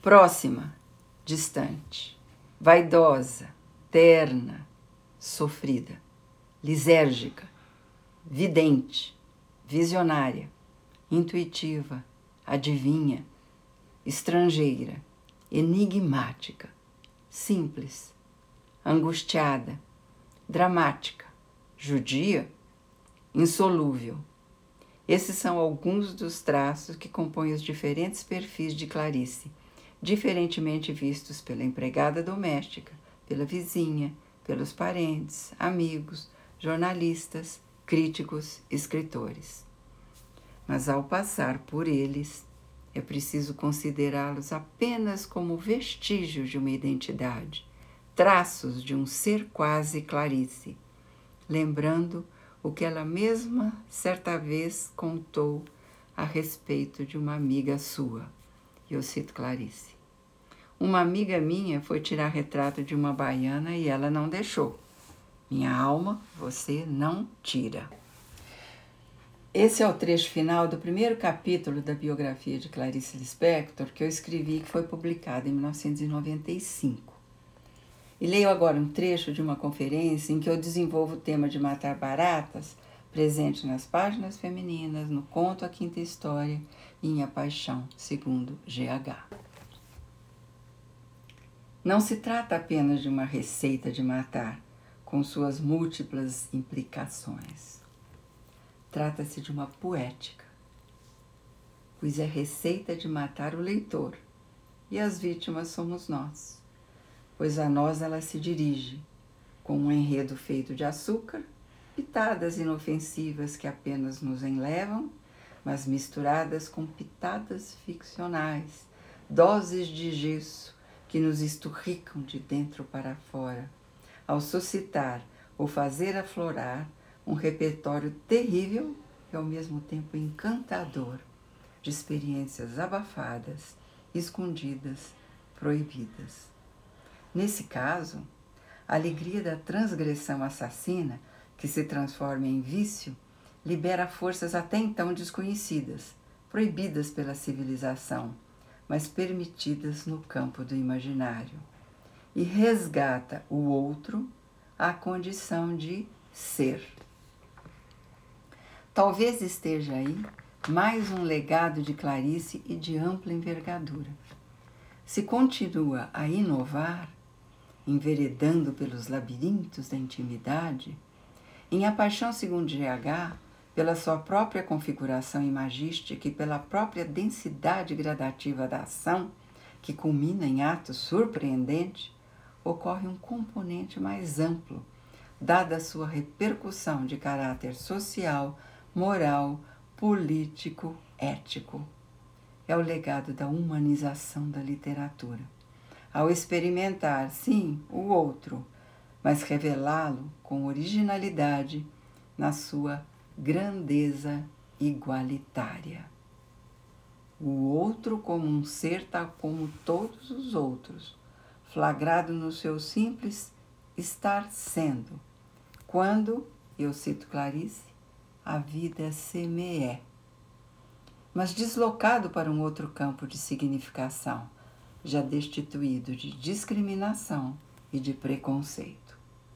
próxima, distante, vaidosa, terna, sofrida, lisérgica, vidente, visionária, intuitiva, adivinha, estrangeira, enigmática, simples, angustiada, dramática, judia, insolúvel. Esses são alguns dos traços que compõem os diferentes perfis de Clarice, diferentemente vistos pela empregada doméstica, pela vizinha, pelos parentes, amigos, jornalistas, críticos, escritores. Mas ao passar por eles, é preciso considerá-los apenas como vestígios de uma identidade, traços de um ser quase Clarice, lembrando o que ela mesma certa vez contou a respeito de uma amiga sua. E eu cito Clarice. Uma amiga minha foi tirar retrato de uma baiana e ela não deixou. Minha alma, você não tira. Esse é o trecho final do primeiro capítulo da biografia de Clarice Lispector que eu escrevi que foi publicado em 1995. E leio agora um trecho de uma conferência em que eu desenvolvo o tema de matar baratas, presente nas páginas femininas, no conto A Quinta História e em A Paixão, segundo GH. Não se trata apenas de uma receita de matar, com suas múltiplas implicações Trata-se de uma poética, pois é receita de matar o leitor, e as vítimas somos nós, pois a nós ela se dirige, com um enredo feito de açúcar, pitadas inofensivas que apenas nos enlevam, mas misturadas com pitadas ficcionais, doses de gesso que nos esturricam de dentro para fora, ao suscitar ou fazer aflorar um repertório terrível e ao mesmo tempo encantador de experiências abafadas, escondidas, proibidas. Nesse caso, a alegria da transgressão assassina, que se transforma em vício, libera forças até então desconhecidas, proibidas pela civilização, mas permitidas no campo do imaginário, e resgata o outro à condição de ser. Talvez esteja aí mais um legado de Clarice e de ampla envergadura. Se continua a inovar, enveredando pelos labirintos da intimidade, em A Paixão segundo GH, pela sua própria configuração imagística e pela própria densidade gradativa da ação, que culmina em ato surpreendente, ocorre um componente mais amplo, dada a sua repercussão de caráter social, moral, político, ético. É o legado da humanização da literatura. Ao experimentar, sim, o outro, mas revelá-lo com originalidade na sua grandeza igualitária. O outro como um ser tal como todos os outros, flagrado no seu simples estar sendo. Quando, eu cito Clarice, a vida semeé, mas deslocado para um outro campo de significação, já destituído de discriminação e de preconceito.